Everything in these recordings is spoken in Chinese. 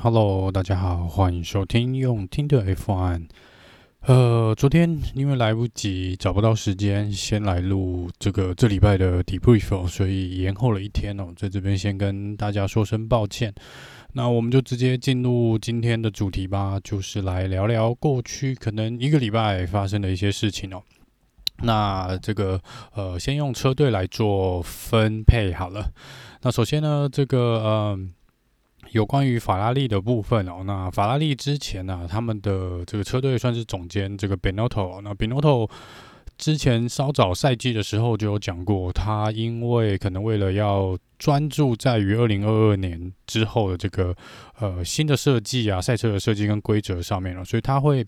Hello，大家好，欢迎收听用听的 F1。呃，昨天因为来不及，找不到时间，先来录这个这礼拜的 debrief，所以延后了一天哦，在这边先跟大家说声抱歉。那我们就直接进入今天的主题吧，就是来聊聊过去可能一个礼拜发生的一些事情哦。那这个呃，先用车队来做分配好了。那首先呢，这个呃，有关于法拉利的部分哦。那法拉利之前呢、啊，他们的这个车队算是总监这个 Binotto。那 Binotto 之前稍早赛季的时候就有讲过，他因为可能为了要专注在于二零二二年之后的这个呃新的设计啊，赛车的设计跟规则上面了，所以他会。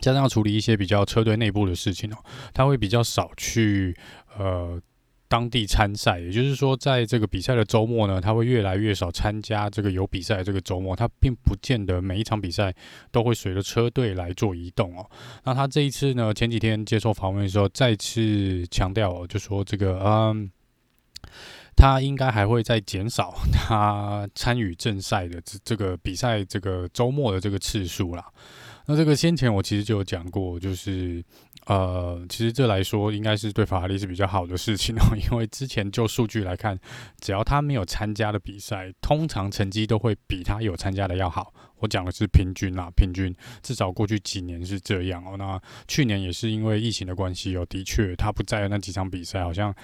加上要处理一些比较车队内部的事情哦，他会比较少去呃当地参赛，也就是说，在这个比赛的周末呢，他会越来越少参加这个有比赛这个周末，他并不见得每一场比赛都会随着车队来做移动哦。那他这一次呢，前几天接受访问的时候，再次强调哦，就说这个嗯，他应该还会再减少他参与正赛的这这个比赛这个周末的这个次数啦。那这个先前我其实就有讲过，就是呃，其实这来说应该是对法拉利是比较好的事情哦，因为之前就数据来看，只要他没有参加的比赛，通常成绩都会比他有参加的要好。我讲的是平均啦，平均至少过去几年是这样哦。那去年也是因为疫情的关系哦，的确他不在那几场比赛，好像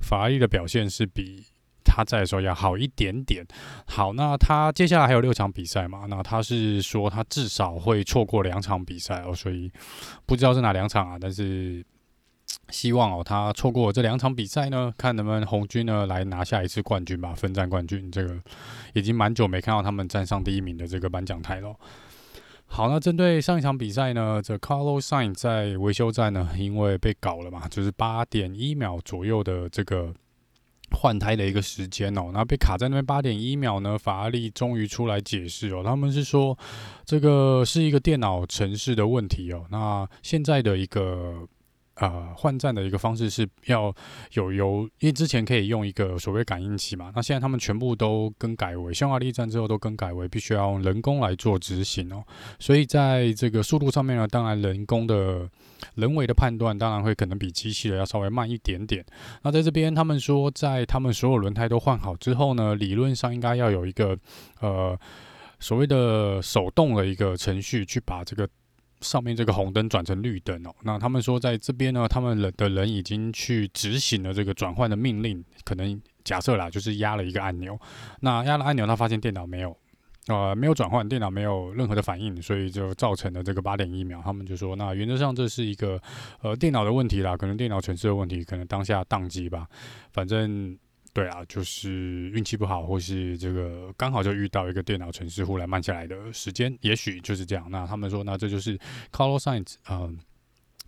法拉利的表现是比。他在的时候要好一点点。好，那他接下来还有六场比赛嘛？那他是说他至少会错过两场比赛哦，所以不知道是哪两场啊。但是希望哦，他错过这两场比赛呢，看能不能红军呢来拿下一次冠军吧，分站冠军。这个已经蛮久没看到他们站上第一名的这个颁奖台了。好，那针对上一场比赛呢，这 Carlos Sainz 在维修站呢，因为被搞了嘛，就是八点一秒左右的这个。换胎的一个时间哦，那被卡在那边八点一秒呢，法拉利终于出来解释哦，他们是说这个是一个电脑程式的问题哦，那现在的一个。呃，换站的一个方式是要有由，因为之前可以用一个所谓感应器嘛，那现在他们全部都更改为匈牙利站之后都更改为必须要用人工来做执行哦，所以在这个速度上面呢，当然人工的人为的判断当然会可能比机器的要稍微慢一点点。那在这边他们说，在他们所有轮胎都换好之后呢，理论上应该要有一个呃所谓的手动的一个程序去把这个。上面这个红灯转成绿灯哦，那他们说在这边呢，他们人的人已经去执行了这个转换的命令，可能假设啦，就是压了一个按钮，那压了按钮，他发现电脑没有，呃，没有转换，电脑没有任何的反应，所以就造成了这个八点一秒。他们就说，那原则上这是一个呃电脑的问题啦，可能电脑程式的问题，可能当下宕机吧，反正。对啊，就是运气不好，或是这个刚好就遇到一个电脑程式忽然慢下来的时间，也许就是这样。那他们说，那这就是 Carlos Sainz 呃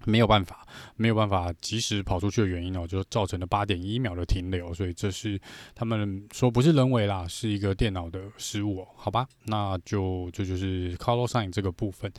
没有办法，没有办法及时跑出去的原因哦，就造成了八点一秒的停留。所以这是他们说不是人为啦，是一个电脑的失误哦。好吧，那就这就，就是 Carlos Sign 这个部分。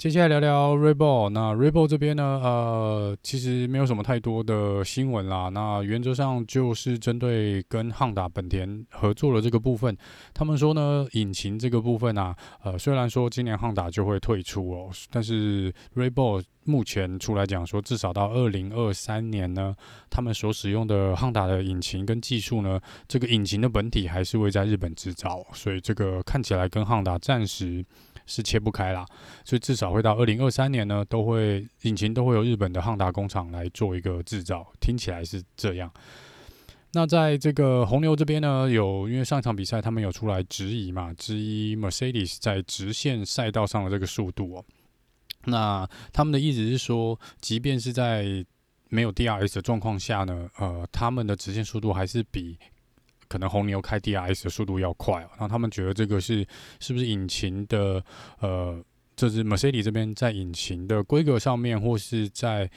接下来聊聊 r e b o l。那 r e b o l 这边呢，呃，其实没有什么太多的新闻啦。那原则上就是针对跟汉达本田合作的这个部分，他们说呢，引擎这个部分啊，呃，虽然说今年汉达就会退出哦，但是 r e b o l 目前出来讲说，至少到二零二三年呢，他们所使用的汉达的引擎跟技术呢，这个引擎的本体还是会在日本制造，所以这个看起来跟汉达暂时。是切不开啦，所以至少会到二零二三年呢，都会引擎都会由日本的汉达工厂来做一个制造，听起来是这样。那在这个红牛这边呢，有因为上场比赛他们有出来质疑嘛，质疑 Mercedes 在直线赛道上的这个速度哦。那他们的意思是说，即便是在没有 DRS 的状况下呢，呃，他们的直线速度还是比。可能红牛开 DRS 的速度要快哦，然后他们觉得这个是是不是引擎的呃，就是 Mercedes 这边在引擎的规格上面，或是在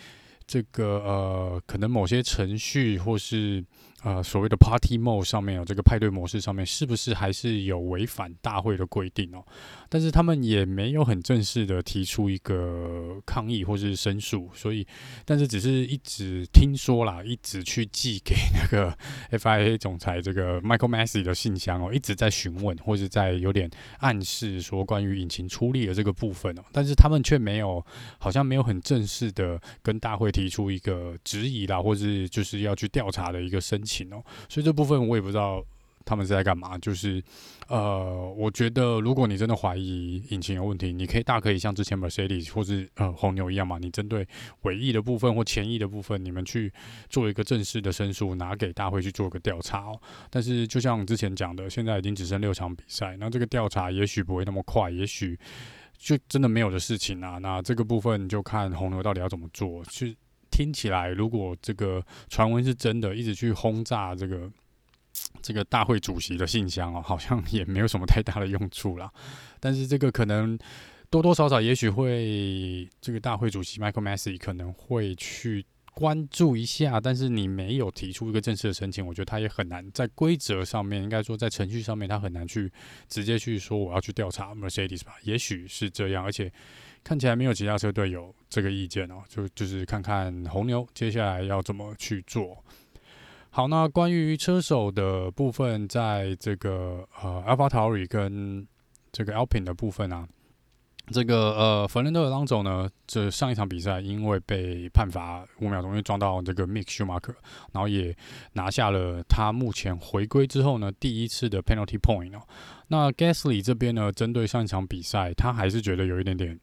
这个呃，可能某些程序或是呃，所谓的 Party Mode 上面哦，这个派对模式上面是不是还是有违反大会的规定哦？但是他们也没有很正式的提出一个抗议或是申诉，所以，但是只是一直听说啦，一直去寄给那个 FIA 总裁这个 Michael Masi 的信箱哦，一直在询问或者在有点暗示说关于引擎出力的这个部分哦，但是他们却没有，好像没有很正式的跟大会提出一个质疑啦，或是就是要去调查的一个申请。情哦，所以这部分我也不知道他们是在干嘛。就是，呃，我觉得如果你真的怀疑引擎有问题，你可以大可以像之前 Mercedes 或是呃红牛一样嘛，你针对尾翼的部分或前翼的部分，你们去做一个正式的申诉，拿给大会去做个调查哦。但是就像之前讲的，现在已经只剩六场比赛，那这个调查也许不会那么快，也许就真的没有的事情啊。那这个部分就看红牛到底要怎么做去。听起来，如果这个传闻是真的，一直去轰炸这个这个大会主席的信箱哦，好像也没有什么太大的用处啦。但是这个可能多多少少，也许会这个大会主席 Michael Masi 可能会去关注一下。但是你没有提出一个正式的申请，我觉得他也很难在规则上面，应该说在程序上面，他很难去直接去说我要去调查 Mercedes 吧。也许是这样，而且。看起来没有其他车队有这个意见哦，就就是看看红牛接下来要怎么去做。好，那关于车手的部分，在这个呃，AlphaTauri 跟这个 Alpine 的部分啊，这个呃，弗兰德·阿隆索呢，这上一场比赛因为被判罚五秒钟，因为撞到这个 Mick Schumacher，然后也拿下了他目前回归之后呢第一次的 Penalty Point 哦。那 Gasly 这边呢，针对上一场比赛，他还是觉得有一点点。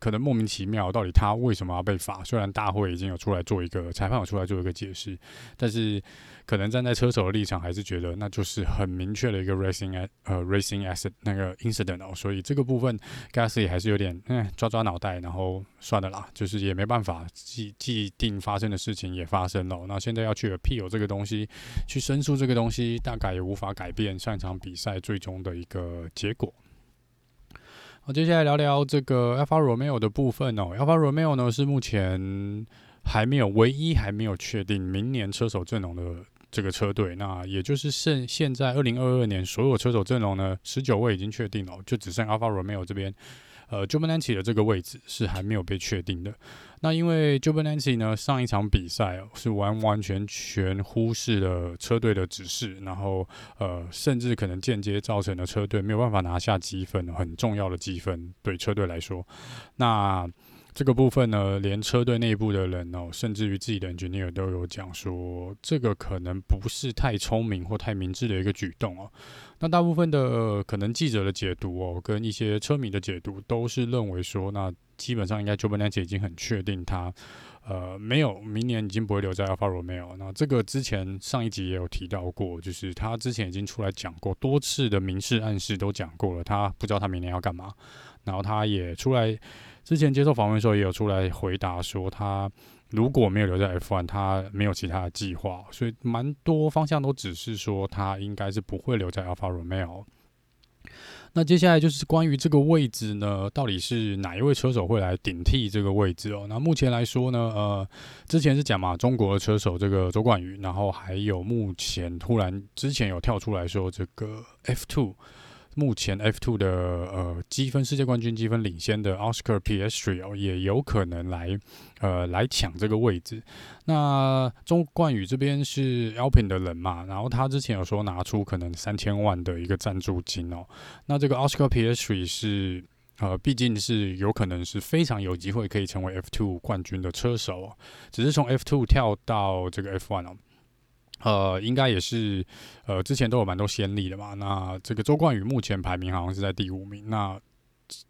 可能莫名其妙，到底他为什么要被罚？虽然大会已经有出来做一个裁判有出来做一个解释，但是可能站在车手的立场，还是觉得那就是很明确的一个 racing 呃 racing accident 那个 incident 哦。所以这个部分 Gasly 还是有点嗯抓抓脑袋，然后算了啦，就是也没办法，既既定发生的事情也发生了。那现在要去 appeal 这个东西，去申诉这个东西，大概也无法改变上一场比赛最终的一个结果。好，接下来聊聊这个 Alpha Romeo 的部分哦。Alpha Romeo 呢是目前还没有唯一还没有确定明年车手阵容的这个车队。那也就是剩现在二零二二年所有车手阵容呢，十九位已经确定了，就只剩 Alpha Romeo 这边。呃，JUBINANCI 的这个位置是还没有被确定的。那因为 JUBINANCI 呢，上一场比赛，是完完全全忽视了车队的指示，然后呃，甚至可能间接造成了车队没有办法拿下积分，很重要的积分对车队来说。那这个部分呢，连车队内部的人哦，甚至于自己的 engineer 都有讲说，这个可能不是太聪明或太明智的一个举动哦。那大部分的、呃、可能记者的解读哦，跟一些车迷的解读，都是认为说，那基本上应该 Giovinazzi 已经很确定他，呃，没有明年已经不会留在 Alfa Romeo。那这个之前上一集也有提到过，就是他之前已经出来讲过多次的明示暗示都讲过了，他不知道他明年要干嘛。然后他也出来之前接受访问的时候，也有出来回答说，他如果没有留在 F1，他没有其他的计划，所以蛮多方向都只是说他应该是不会留在 Alfa Romeo。那接下来就是关于这个位置呢，到底是哪一位车手会来顶替这个位置哦？那目前来说呢，呃，之前是讲嘛，中国的车手这个周冠宇，然后还有目前突然之前有跳出来说这个 F2。目前 F2 的呃积分世界冠军积分领先的 Oscar Piastri 哦，也有可能来呃来抢这个位置。那周冠宇这边是 Alpin 的人嘛，然后他之前有说拿出可能三千万的一个赞助金哦。那这个 Oscar Piastri 是呃毕竟是有可能是非常有机会可以成为 F2 冠军的车手，只是从 F2 跳到这个 F1 哦。呃，应该也是，呃，之前都有蛮多先例的嘛。那这个周冠宇目前排名好像是在第五名。那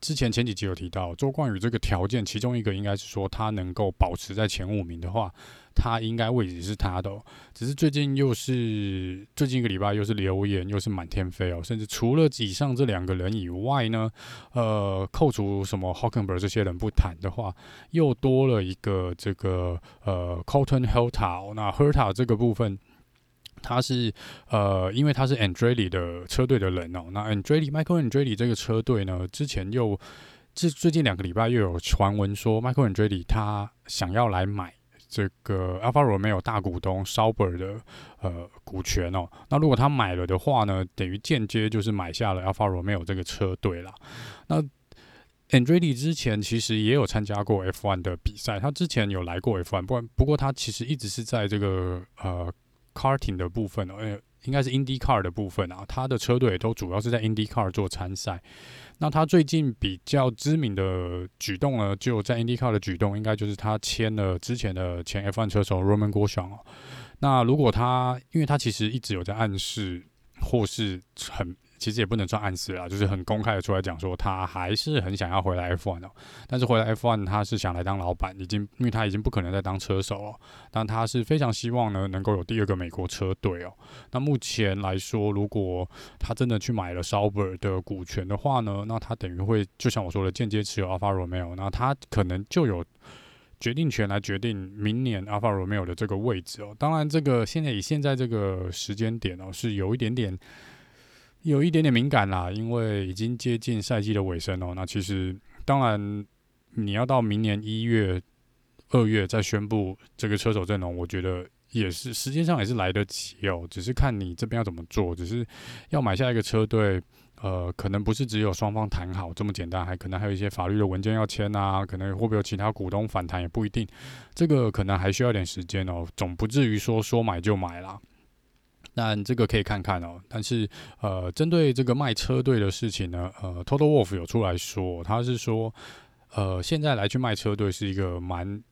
之前前几集有提到，周冠宇这个条件，其中一个应该是说他能够保持在前五名的话，他应该位置是他的。只是最近又是最近一个礼拜又是流言又是满天飞哦，甚至除了以上这两个人以外呢，呃，扣除什么 Hockenberg 这些人不谈的话，又多了一个这个呃 Colton Herta。那 Herta 这个部分。他是呃，因为他是 Andretti 的车队的人哦。那 Andretti Michael Andretti 这个车队呢，之前又这最近两个礼拜又有传闻说，Michael Andretti 他想要来买这个 Alfa Romeo 大股东 Sauber 的呃股权哦。那如果他买了的话呢，等于间接就是买下了 Alfa Romeo 这个车队了。那 Andretti 之前其实也有参加过 F1 的比赛，他之前有来过 F1，不过不过他其实一直是在这个呃 Carting 的部分哦，呃，应该是 IndyCar 的部分啊，他的车队都主要是在 IndyCar 做参赛。那他最近比较知名的举动呢，就在 IndyCar 的举动，应该就是他签了之前的前 F1 车手 Roman Grosjean 哦。那如果他，因为他其实一直有在暗示，或是很。其实也不能算暗示啦，就是很公开的出来讲说，他还是很想要回来 F1 哦。但是回来 F1，他是想来当老板，已经因为他已经不可能再当车手了。但他是非常希望呢，能够有第二个美国车队哦。那目前来说，如果他真的去买了 Sauber 的股权的话呢，那他等于会就像我说的，间接持有 Alfa Romeo，那他可能就有决定权来决定明年 Alfa Romeo 的这个位置哦。当然，这个现在以现在这个时间点哦，是有一点点。有一点点敏感啦，因为已经接近赛季的尾声哦。那其实当然，你要到明年一月、二月再宣布这个车手阵容，我觉得也是时间上也是来得及哦。只是看你这边要怎么做，只是要买下一个车队，呃，可能不是只有双方谈好这么简单，还可能还有一些法律的文件要签啊，可能会不会有其他股东反弹也不一定，这个可能还需要点时间哦，总不至于说说买就买啦。那这个可以看看哦，但是呃，针对这个卖车队的事情呢，呃，Total Wolf 有出来说，他是说，呃，现在来去卖车队是一个蛮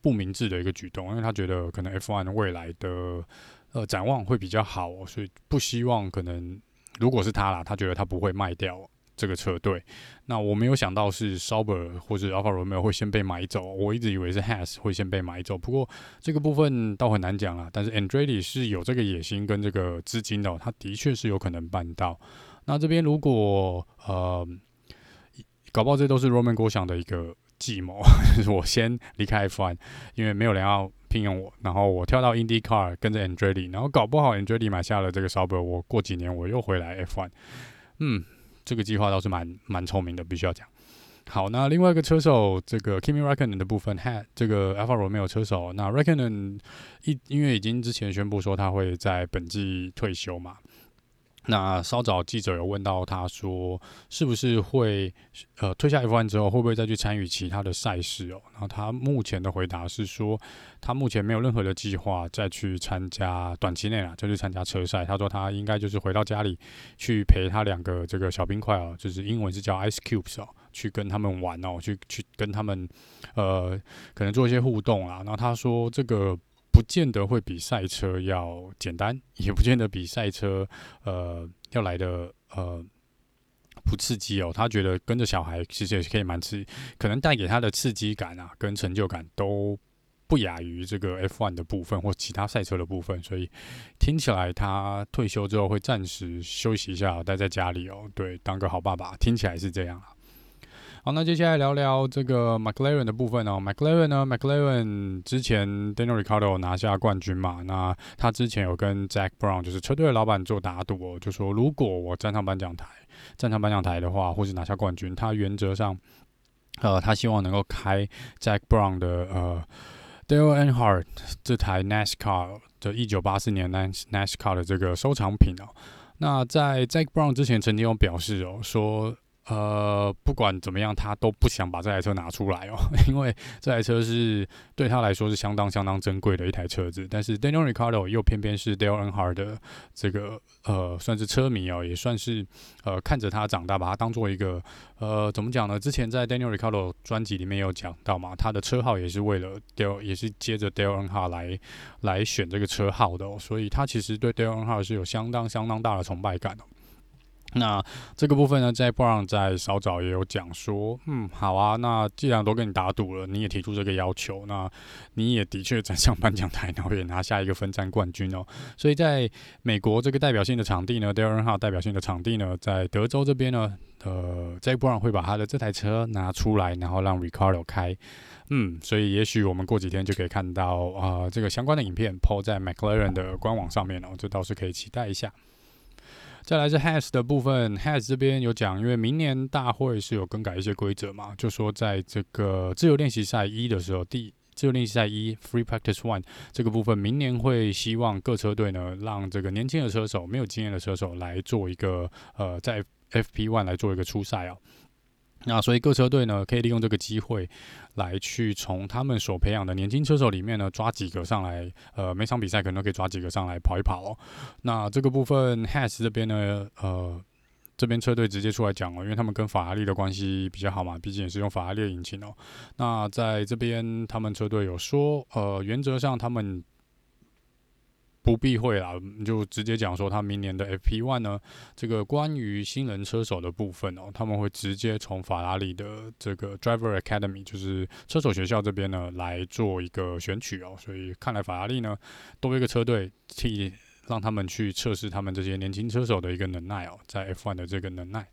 不明智的一个举动，因为他觉得可能 F1 未来的呃展望会比较好哦，所以不希望可能如果是他啦，他觉得他不会卖掉。这个车队，那我没有想到是 Sauber 或者 Alfa Romeo 会先被买走，我一直以为是 Has 会先被买走。不过这个部分倒很难讲啊。但是 Andretti 是有这个野心跟这个资金的，哦他的确是有可能办到。那这边如果呃，搞不好这都是 Roman Grosjean 的一个计谋，就 是我先离开 F1，因为没有人要聘用我，然后我跳到 IndyCar 跟着 Andretti，然后搞不好 Andretti 买下了这个 Sauber，我过几年我又回来 F1，嗯。这个计划倒是蛮蛮聪明的，必须要讲。好，那另外一个车手，这个 Kimi Raikkonen 的部分，had 这个 Alfa Romeo 车手，那 Raikkonen，一因为已经之前宣布说他会在本季退休嘛。那稍早记者有问到他说，是不是会呃退下 F1 之后，会不会再去参与其他的赛事哦？然后他目前的回答是说，他目前没有任何的计划再去参加短期内啊，再去参加车赛。他说他应该就是回到家里去陪他两个这个小冰块哦，就是英文是叫 Ice Cubes 哦，去跟他们玩哦，去去跟他们呃可能做一些互动啊。然后他说这个。不见得会比赛车要简单，也不见得比赛车呃要来的呃不刺激哦。他觉得跟着小孩其实也可以蛮刺激，可能带给他的刺激感啊跟成就感都不亚于这个 F1 的部分或其他赛车的部分。所以听起来他退休之后会暂时休息一下，待在家里哦，对，当个好爸爸，听起来是这样啊。好，那接下来聊聊这个 McLaren 的部分哦。McLaren 呢，McLaren 之前 Daniel r i c a r d o 拿下冠军嘛，那他之前有跟 Jack Brown 就是车队的老板做打赌哦，就说如果我站上颁奖台，站上颁奖台的话，或是拿下冠军，他原则上，呃，他希望能够开 Jack Brown 的呃 Dale Earnhardt 这台 NASCAR 的一九八四年 NASCAR 的这个收藏品哦。那在 Jack Brown 之前曾经有表示哦，说。呃，不管怎么样，他都不想把这台车拿出来哦，因为这台车是对他来说是相当相当珍贵的一台车子。但是 Daniel Ricardo 又偏偏是 Dale Earnhardt 的这个呃，算是车迷哦，也算是呃看着他长大，把他当做一个呃，怎么讲呢？之前在 Daniel Ricardo 专辑里面有讲到嘛，他的车号也是为了 Dale，也是接着 Dale Earnhardt 来来选这个车号的哦，所以他其实对 Dale Earnhardt 是有相当相当大的崇拜感哦。那这个部分呢，在布朗在稍早也有讲说，嗯，好啊，那既然都跟你打赌了，你也提出这个要求，那你也的确站上颁奖台，然后也拿下一个分站冠军哦。所以在美国这个代表性的场地呢，Daren 的代表性的场地呢，在德州这边呢，呃，在 Brown 会把他的这台车拿出来，然后让 Ricardo 开，嗯，所以也许我们过几天就可以看到啊、这个相关的影片抛在 McLaren 的官网上面哦，这倒是可以期待一下。再来是 Has 的部分，Has 这边有讲，因为明年大会是有更改一些规则嘛，就说在这个自由练习赛一的时候，第自由练习赛一 Free Practice One 这个部分，明年会希望各车队呢，让这个年轻的车手、没有经验的车手来做一个呃，在 FP One 来做一个初赛啊。那所以各车队呢，可以利用这个机会来去从他们所培养的年轻车手里面呢，抓几个上来，呃，每场比赛可能都可以抓几个上来跑一跑。那这个部分 Has 这边呢，呃。这边车队直接出来讲哦，因为他们跟法拉利的关系比较好嘛，毕竟也是用法拉利引擎哦。那在这边，他们车队有说，呃，原则上他们不避讳啦，就直接讲说，他明年的 FP1 呢，这个关于新人车手的部分哦，他们会直接从法拉利的这个 Driver Academy，就是车手学校这边呢来做一个选取哦。所以看来法拉利呢，多一个车队替。让他们去测试他们这些年轻车手的一个能耐哦，在 F1 的这个能耐。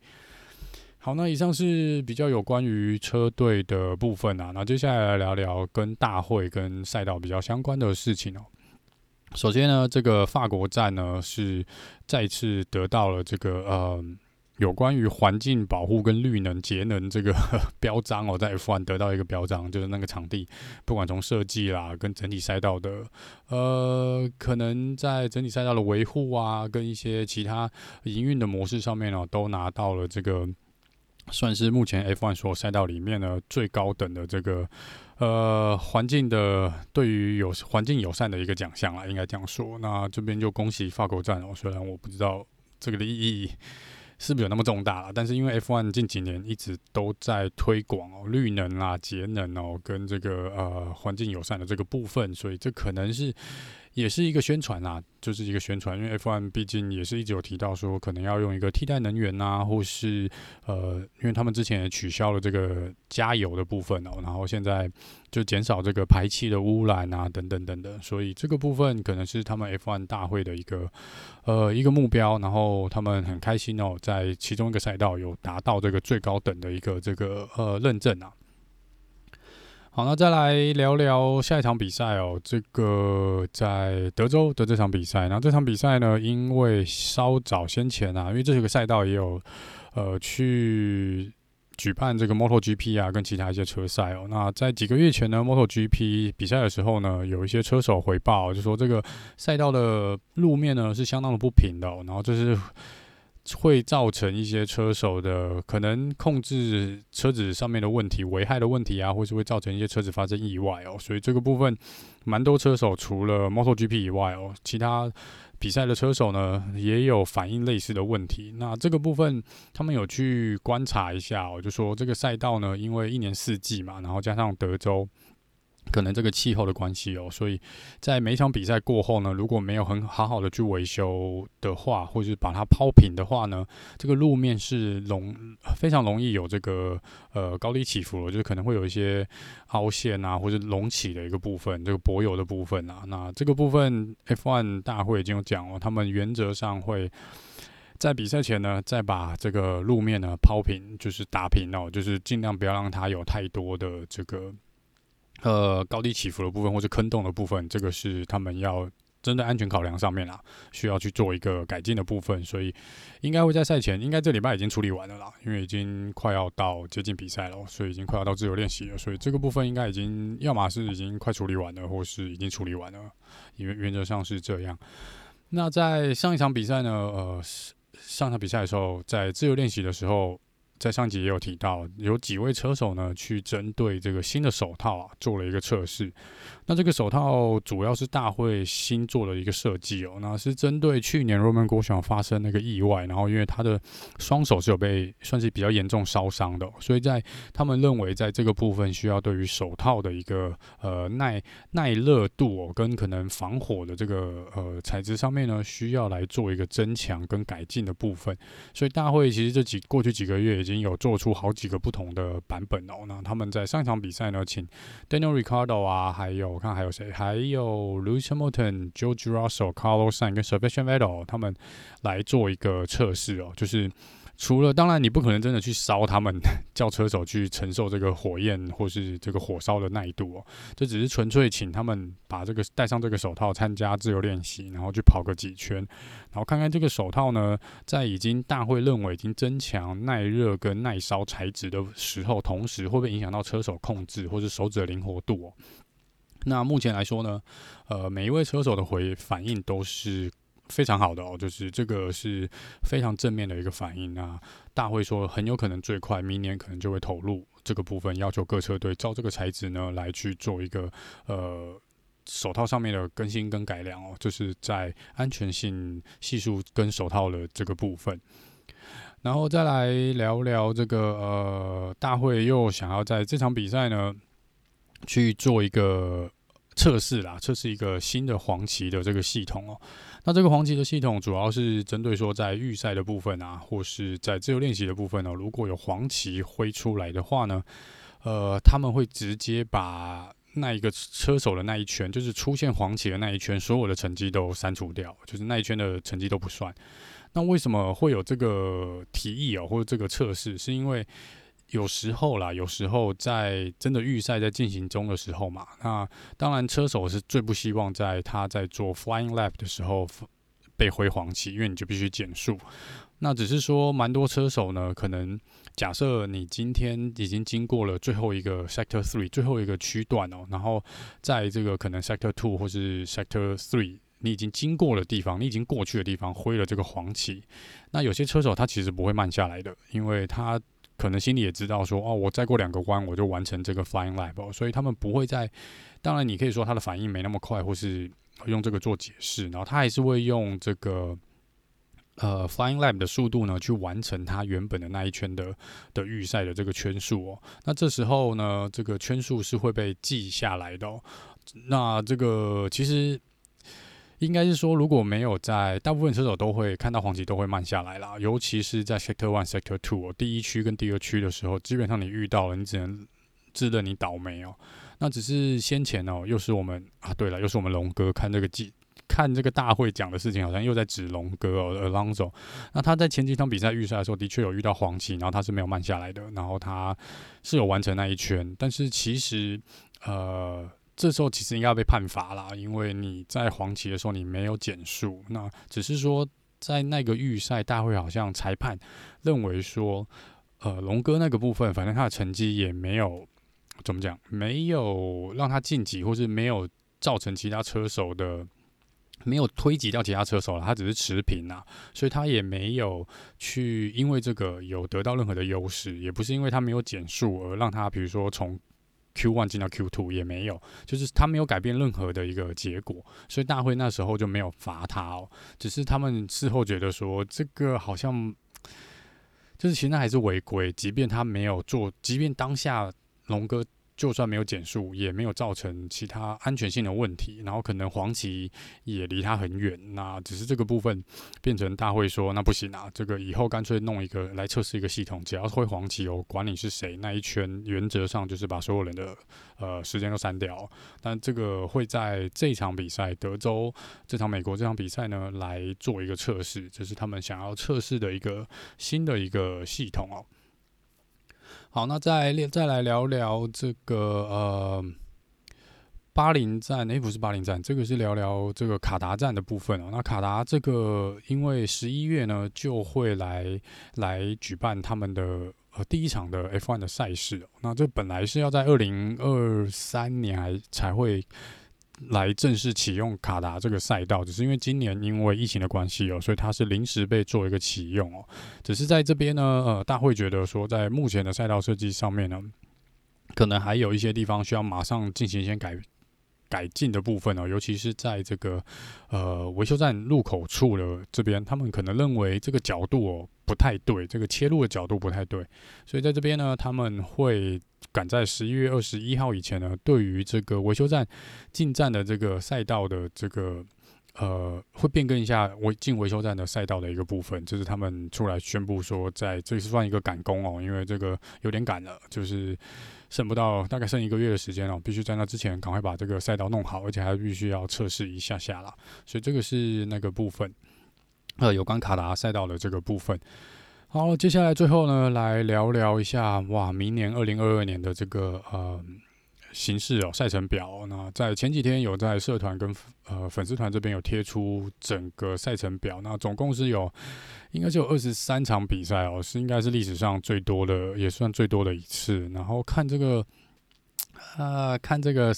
好，那以上是比较有关于车队的部分啊。那接下来来聊聊跟大会跟赛道比较相关的事情哦。首先呢，这个法国站呢是再次得到了这个呃。有关于环境保护跟绿能节能这个 标章哦，在 F1 得到一个标章，就是那个场地，不管从设计啦，跟整体赛道的，呃，可能在整体赛道的维护啊，跟一些其他营运的模式上面哦，都拿到了这个，算是目前 F1 所有赛道里面呢最高等的这个，呃，环境的对于有环境友善的一个奖项啦，应该这样说。那这边就恭喜法国站哦，虽然我不知道这个的意义。是不是有那么重大了？但是因为 F1 近几年一直都在推广哦，绿能啊、节能哦，跟这个呃环境友善的这个部分，所以这可能是。也是一个宣传啊，就是一个宣传，因为 F1 毕竟也是一直有提到说，可能要用一个替代能源啊，或是呃，因为他们之前也取消了这个加油的部分哦，然后现在就减少这个排气的污染啊，等等等等，所以这个部分可能是他们 F1 大会的一个呃一个目标，然后他们很开心哦，在其中一个赛道有达到这个最高等的一个这个呃认证啊。好，那再来聊聊下一场比赛哦。这个在德州的这场比赛，然后这场比赛呢，因为稍早先前啊，因为这是个赛道也有呃去举办这个 MotoGP 啊，跟其他一些车赛哦。那在几个月前呢，MotoGP 比赛的时候呢，有一些车手回报，就说这个赛道的路面呢是相当的不平的哦，然后这是。会造成一些车手的可能控制车子上面的问题、危害的问题啊，或是会造成一些车子发生意外哦。所以这个部分，蛮多车手除了 MotoGP 以外哦，其他比赛的车手呢也有反映类似的问题。那这个部分，他们有去观察一下哦，就说这个赛道呢，因为一年四季嘛，然后加上德州。可能这个气候的关系哦，所以在每场比赛过后呢，如果没有很好好的去维修的话，或者是把它抛平的话呢，这个路面是容非常容易有这个呃高低起伏，就是可能会有一些凹陷啊，或者隆起的一个部分，这个柏油的部分啊。那这个部分 F1 大会已经有讲了，他们原则上会在比赛前呢，再把这个路面呢抛平，就是打平哦，就是尽量不要让它有太多的这个。呃，高低起伏的部分或者坑洞的部分，这个是他们要针对安全考量上面啊，需要去做一个改进的部分，所以应该会在赛前，应该这礼拜已经处理完了啦，因为已经快要到接近比赛了，所以已经快要到自由练习了，所以这个部分应该已经要么是已经快处理完了，或是已经处理完了，因为原则上是这样。那在上一场比赛呢，呃，上场比赛的时候，在自由练习的时候。在上集也有提到，有几位车手呢，去针对这个新的手套啊，做了一个测试。那这个手套主要是大会新做的一个设计哦，那是针对去年 Roman Grosjean 发生那个意外，然后因为他的双手是有被算是比较严重烧伤的，所以在他们认为在这个部分需要对于手套的一个呃耐耐热度哦，跟可能防火的这个呃材质上面呢，需要来做一个增强跟改进的部分。所以大会其实这几过去几个月。已经有做出好几个不同的版本哦。那他们在上一场比赛呢，请 Daniel Ricardo 啊，还有我看还有谁，还有 Lewis Hamilton、George Russell、Carlos Sain 跟 Sebastian Vettel 他们来做一个测试哦，就是。除了当然，你不可能真的去烧他们，叫车手去承受这个火焰或是这个火烧的耐度哦。这只是纯粹请他们把这个戴上这个手套参加自由练习，然后去跑个几圈，然后看看这个手套呢，在已经大会认为已经增强耐热跟耐烧材质的时候，同时会不会影响到车手控制或是手指的灵活度哦。那目前来说呢，呃，每一位车手的回反应都是非常好的哦，就是这个是非常正面的一个反应啊。大会说很有可能最快明年可能就会投入这个部分，要求各车队照这个材质呢来去做一个呃手套上面的更新跟改良哦，就是在安全性系数跟手套的这个部分。然后再来聊聊这个呃，大会又想要在这场比赛呢去做一个。测试啦，测试一个新的黄旗的这个系统哦。那这个黄旗的系统主要是针对说在预赛的部分啊，或是在自由练习的部分呢，如果有黄旗挥出来的话呢，呃，他们会直接把那一个车手的那一圈，就是出现黄旗的那一圈，所有的成绩都删除掉，就是那一圈的成绩都不算。那为什么会有这个提议哦，或者这个测试？是因为有时候啦，有时候在真的预赛在进行中的时候嘛，那当然车手是最不希望在他在做 flying lap 的时候被挥黄旗，因为你就必须减速。那只是说，蛮多车手呢，可能假设你今天已经经过了最后一个 sector three 最后一个区段哦，然后在这个可能 sector two 或是 sector three 你已经经过的地方，你已经过去的地方挥了这个黄旗，那有些车手他其实不会慢下来的，因为他。可能心里也知道说，哦，我再过两个弯我就完成这个 flying lap，所以他们不会在。当然，你可以说他的反应没那么快，或是用这个做解释，然后他还是会用这个呃 flying lap 的速度呢去完成他原本的那一圈的的预赛的这个圈数哦。那这时候呢，这个圈数是会被记下来的哦。那这个其实。应该是说，如果没有在，大部分车手都会看到黄旗都会慢下来啦，尤其是在 Sector One、Sector Two 第一区跟第二区的时候，基本上你遇到了，你只能自认你倒霉哦。那只是先前哦，又是我们啊，对了，又是我们龙哥看这个记，看这个大会讲的事情，好像又在指龙哥哦，Alonso。那他在前几场比赛预赛的时候，的确有遇到黄旗，然后他是没有慢下来的，然后他是有完成那一圈，但是其实呃。这时候其实应该要被判罚啦，因为你在黄旗的时候你没有减速，那只是说在那个预赛大会好像裁判认为说，呃，龙哥那个部分反正他的成绩也没有怎么讲，没有让他晋级，或是没有造成其他车手的没有推挤掉其他车手了，他只是持平啊，所以他也没有去因为这个有得到任何的优势，也不是因为他没有减速而让他比如说从。Q one 进到 Q two 也没有，就是他没有改变任何的一个结果，所以大会那时候就没有罚他哦。只是他们事后觉得说，这个好像就是其实还是违规，即便他没有做，即便当下龙哥。就算没有减速，也没有造成其他安全性的问题，然后可能黄旗也离他很远，那只是这个部分变成大会说那不行啊，这个以后干脆弄一个来测试一个系统，只要会黄旗哦，管你是谁，那一圈原则上就是把所有人的呃时间都删掉，但这个会在这场比赛德州这场美国这场比赛呢来做一个测试，这是他们想要测试的一个新的一个系统哦。好，那再再来聊聊这个呃巴林站，诶、不是巴林站，这个是聊聊这个卡达站的部分哦。那卡达这个，因为十一月呢就会来来举办他们的呃第一场的 F1 的赛事哦。那这本来是要在二零二三年还才会。来正式启用卡达这个赛道，只是因为今年因为疫情的关系哦，所以它是临时被做一个启用哦。只是在这边呢，呃，大会觉得说，在目前的赛道设计上面呢，可能还有一些地方需要马上进行一些改改进的部分哦，尤其是在这个呃维修站入口处的这边，他们可能认为这个角度哦不太对，这个切入的角度不太对，所以在这边呢，他们会。赶在十一月二十一号以前呢，对于这个维修站进站的这个赛道的这个呃，会变更一下维进维修站的赛道的一个部分，就是他们出来宣布说，在这里是算一个赶工哦，因为这个有点赶了，就是剩不到大概剩一个月的时间哦，必须在那之前赶快把这个赛道弄好，而且还必须要测试一下下啦，所以这个是那个部分，呃，有关卡达赛道的这个部分。好，接下来最后呢，来聊聊一下哇，明年二零二二年的这个呃形势哦，赛程表。那在前几天有在社团跟呃粉丝团这边有贴出整个赛程表，那总共是有应该是有二十三场比赛哦，是应该是历史上最多的，也算最多的一次。然后看这个啊、呃，看这个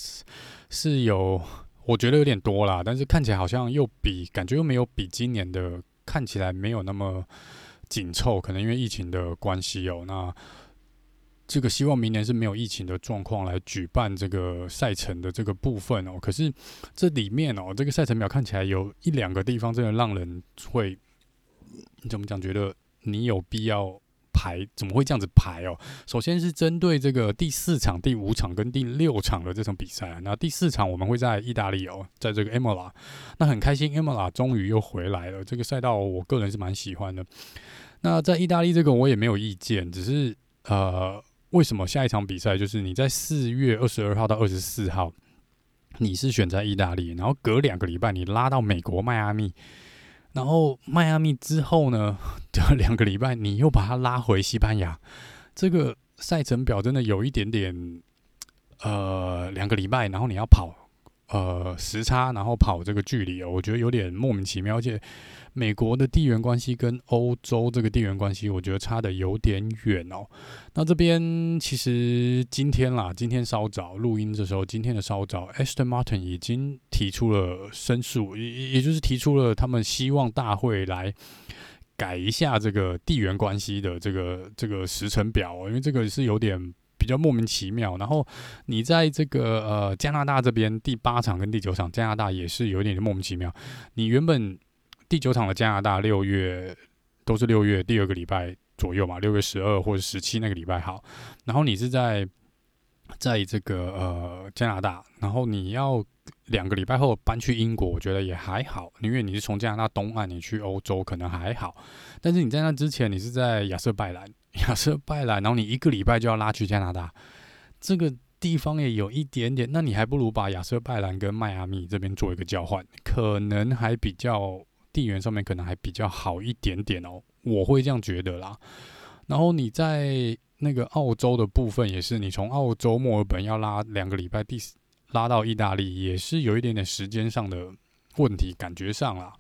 是有，我觉得有点多啦，但是看起来好像又比感觉又没有比今年的看起来没有那么紧凑，可能因为疫情的关系哦。那这个希望明年是没有疫情的状况来举办这个赛程的这个部分哦。可是这里面哦，这个赛程表看起来有一两个地方真的让人会怎么讲？觉得你有必要排？怎么会这样子排哦？首先是针对这个第四场、第五场跟第六场的这场比赛。那第四场我们会在意大利哦，在这个 Imola。那很开心，Imola 终于又回来了。这个赛道我个人是蛮喜欢的。那在意大利这个我也没有意见，只是呃。为什么下一场比赛就是你在四月二十二号到二十四号，你是选在意大利，然后隔两个礼拜你拉到美国迈阿密，然后迈阿密之后呢，这两个礼拜你又把它拉回西班牙，这个赛程表真的有一点点，呃，两个礼拜，然后你要跑。呃，时差，然后跑这个距离，我觉得有点莫名其妙。而且，美国的地缘关系跟欧洲这个地缘关系，我觉得差得有点远哦。那这边其实今天啦，今天稍早录音的时候，今天的稍早，Aston Martin 已经提出了申诉，也也就是提出了他们希望大会来改一下这个地缘关系的这个这个时程表哦，因为这个是有点。比较莫名其妙，然后你在这个呃加拿大这边第八场跟第九场，加拿大也是有点莫名其妙。你原本第九场的加拿大六月都是六月第二个礼拜左右嘛，六月十二或者十七那个礼拜好，然后你是在在这个呃加拿大，然后你要两个礼拜后搬去英国，我觉得也还好，因为你是从加拿大东岸你去欧洲可能还好，但是你在那之前你是在亚瑟拜兰。亚瑟拜兰，然后你一个礼拜就要拉去加拿大，这个地方也有一点点。那你还不如把亚瑟拜兰跟迈阿密这边做一个交换，可能还比较地缘上面可能还比较好一点点哦，我会这样觉得啦。然后你在那个澳洲的部分也是，你从澳洲墨尔本要拉两个礼拜，第拉到意大利也是有一点点时间上的问题，感觉上啦。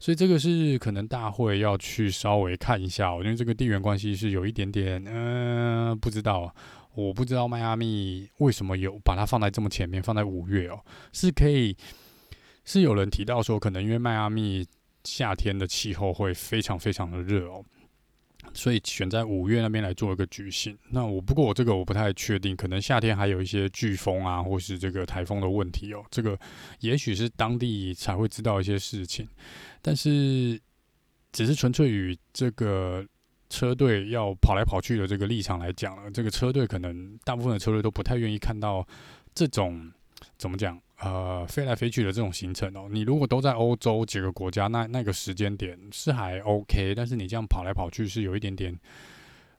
所以这个是可能大会要去稍微看一下，因为这个地缘关系是有一点点，嗯、不知道，我不知道迈阿密为什么有把它放在这么前面，放在五月哦，是可以，是有人提到说，可能因为迈阿密夏天的气候会非常非常的热哦。所以选在五月那边来做一个举行。那我不过我这个我不太确定，可能夏天还有一些飓风啊，或是这个台风的问题哦。这个也许是当地才会知道一些事情，但是只是纯粹与这个车队要跑来跑去的这个立场来讲了，这个车队可能大部分的车队都不太愿意看到这种怎么讲？呃，飞来飞去的这种行程哦，你如果都在欧洲几个国家，那那个时间点是还 OK，但是你这样跑来跑去是有一点点，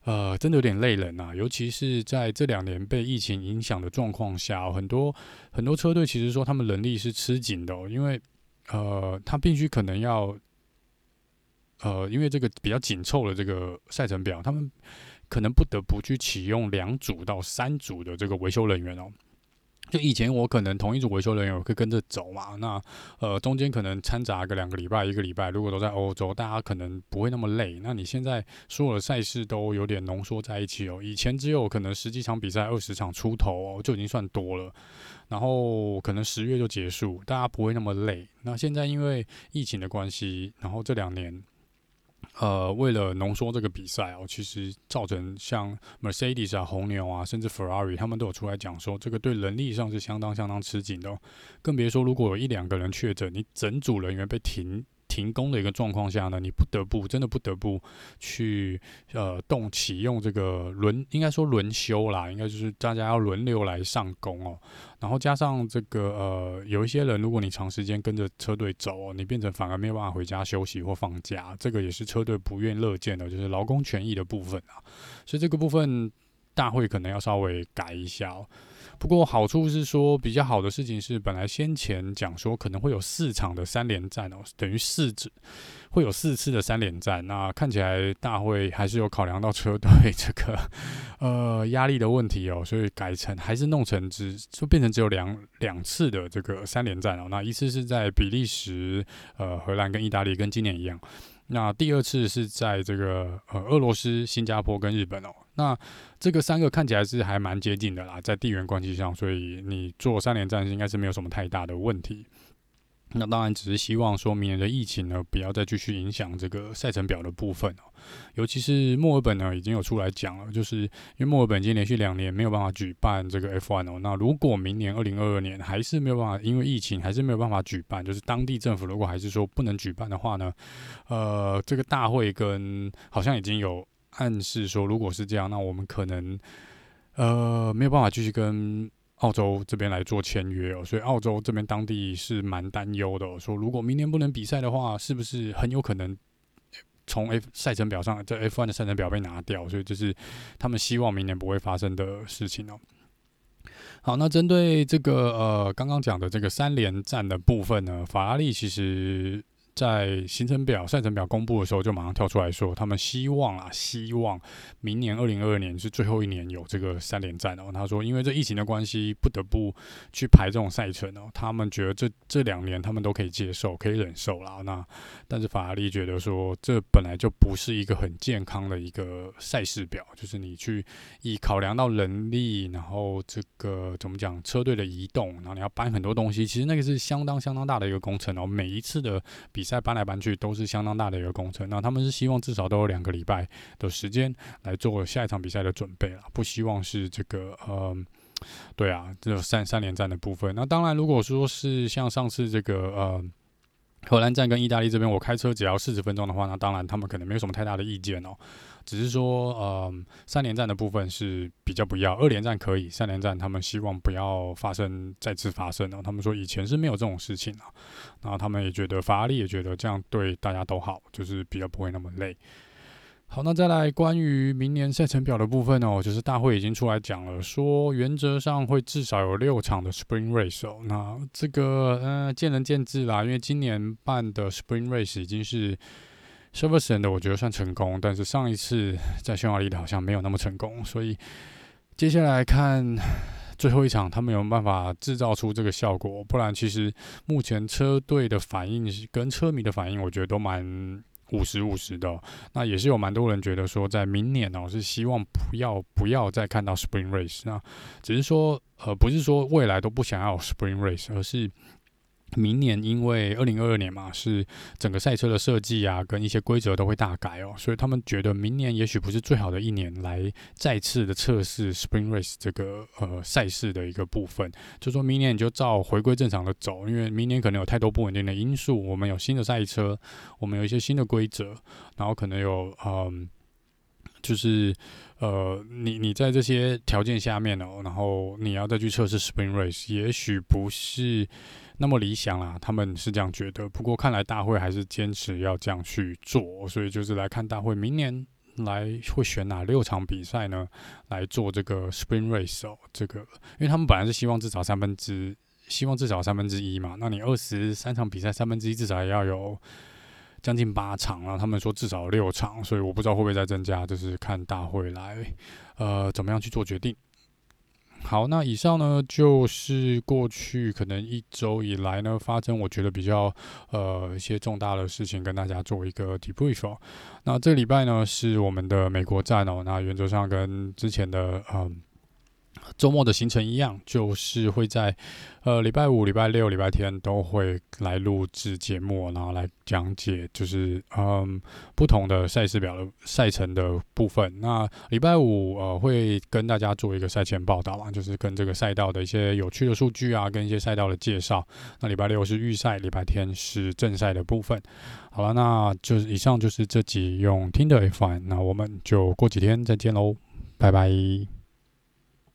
呃，真的有点累人啊。尤其是在这两年被疫情影响的状况下，很多很多车队其实说他们人力是吃紧的哦，因为呃，他必须可能要，呃，因为这个比较紧凑的这个赛程表，他们可能不得不去启用两组到三组的这个维修人员哦。就以前我可能同一组维修人员我可以跟着走嘛，那呃中间可能掺杂个两个礼拜一个礼拜，如果都在欧洲，大家可能不会那么累。那你现在所有的赛事都有点浓缩在一起哦，以前只有可能十几场比赛二十场出头哦，就已经算多了，然后可能十月就结束，大家不会那么累。那现在因为疫情的关系，然后这两年。呃，为了浓缩这个比赛哦，其实造成像 Mercedes 啊、红牛啊，甚至 Ferrari 他们都有出来讲说，这个对人力上是相当相当吃紧的哦。更别说如果有一两个人确诊，你整组人员被停。停工的一个状况下呢，你不得不真的不得不去呃动启用这个轮，应该说轮休啦，应该就是大家要轮流来上工哦。然后加上这个呃，有一些人，如果你长时间跟着车队走哦，你变成反而没有办法回家休息或放假，这个也是车队不愿乐见的，就是劳工权益的部分啊。所以这个部分大会可能要稍微改一下哦。不过好处是说，比较好的事情是，本来先前讲说可能会有四场的三连战哦，等于四次会有四次的三连战。那看起来大会还是有考量到车队这个 呃压力的问题哦，所以改成还是弄成只就变成只有两两次的这个三连战哦。那一次是在比利时、呃荷兰跟意大利，跟今年一样。那第二次是在这个呃俄罗斯、新加坡跟日本哦。那这个三个看起来是还蛮接近的啦，在地缘关系上，所以你做三连战应该是没有什么太大的问题。那当然只是希望说明年的疫情呢，不要再继续影响这个赛程表的部分哦。尤其是墨尔本呢，已经有出来讲了，就是因为墨尔本已经连续两年没有办法举办这个 F1 哦。那如果明年二零二二年还是没有办法，因为疫情还是没有办法举办，就是当地政府如果还是说不能举办的话呢，呃，这个大会跟好像已经有暗示说，如果是这样，那我们可能呃没有办法继续跟澳洲这边来做签约哦。所以澳洲这边当地是蛮担忧的，说如果明年不能比赛的话，是不是很有可能？从 F 赛程表上，在 F1 的赛程表被拿掉，所以这是他们希望明年不会发生的事情哦。好，那针对这个呃刚刚讲的这个三连战的部分呢，法拉利其实。在行程表、赛程表公布的时候，就马上跳出来说，他们希望啊，希望明年二零二二年是最后一年有这个三连战哦。他说，因为这疫情的关系，不得不去排这种赛程哦。他们觉得这这两年他们都可以接受，可以忍受啦。那但是法拉利觉得说，这本来就不是一个很健康的一个赛事表，就是你去以考量到人力，然后这个怎么讲，车队的移动，然后你要搬很多东西，其实那个是相当相当大的一个工程哦。每一次的比赛搬来搬去都是相当大的一个工程，那他们是希望至少都有两个礼拜的时间来做下一场比赛的准备了，不希望是这个呃，对啊，这三三连战的部分。那当然，如果说是像上次这个呃。荷兰站跟意大利这边，我开车只要四十分钟的话，那当然他们可能没有什么太大的意见哦。只是说，呃，三连战的部分是比较不要，二连战可以，三连战他们希望不要发生再次发生哦。他们说以前是没有这种事情啊，然后他们也觉得法拉利也觉得这样对大家都好，就是比较不会那么累。好，那再来关于明年赛程表的部分哦，就是大会已经出来讲了，说原则上会至少有六场的 Spring Race 哦。那这个呃见仁见智啦，因为今年办的 Spring Race 已经是 s i l v e r s t o n 的，我觉得算成功，但是上一次在匈牙利的好像没有那么成功，所以接下来看最后一场他们有没有办法制造出这个效果，不然其实目前车队的反应跟车迷的反应，我觉得都蛮。五十五十的，那也是有蛮多人觉得说，在明年哦，是希望不要不要再看到 Spring Race，那只是说，呃，不是说未来都不想要 Spring Race，而是。明年因为二零二二年嘛，是整个赛车的设计啊，跟一些规则都会大改哦，所以他们觉得明年也许不是最好的一年来再次的测试 Spring Race 这个呃赛事的一个部分。就说明年你就照回归正常的走，因为明年可能有太多不稳定的因素，我们有新的赛车，我们有一些新的规则，然后可能有嗯、就是呃，你你在这些条件下面哦，然后你要再去测试 Spring Race，也许不是。那么理想啦，他们是这样觉得。不过看来大会还是坚持要这样去做，所以就是来看大会明年来会选哪六场比赛呢？来做这个 Spring Race 哦，这个，因为他们本来是希望至少三分之，希望至少三分之一嘛。那你二十三场比赛，三分之一至少也要有将近八场啊。他们说至少六场，所以我不知道会不会再增加，就是看大会来，呃，怎么样去做决定。好，那以上呢就是过去可能一周以来呢发生我觉得比较呃一些重大的事情，跟大家做一个 debrief。那这礼拜呢是我们的美国站哦，那原则上跟之前的嗯。周末的行程一样，就是会在呃礼拜五、礼拜六、礼拜天都会来录制节目，然后来讲解，就是嗯不同的赛事表的赛程的部分。那礼拜五呃会跟大家做一个赛前报道嘛，就是跟这个赛道的一些有趣的数据啊，跟一些赛道的介绍。那礼拜六是预赛，礼拜天是正赛的部分。好了，那就是以上就是这集用听的 F1，那我们就过几天再见喽，拜拜。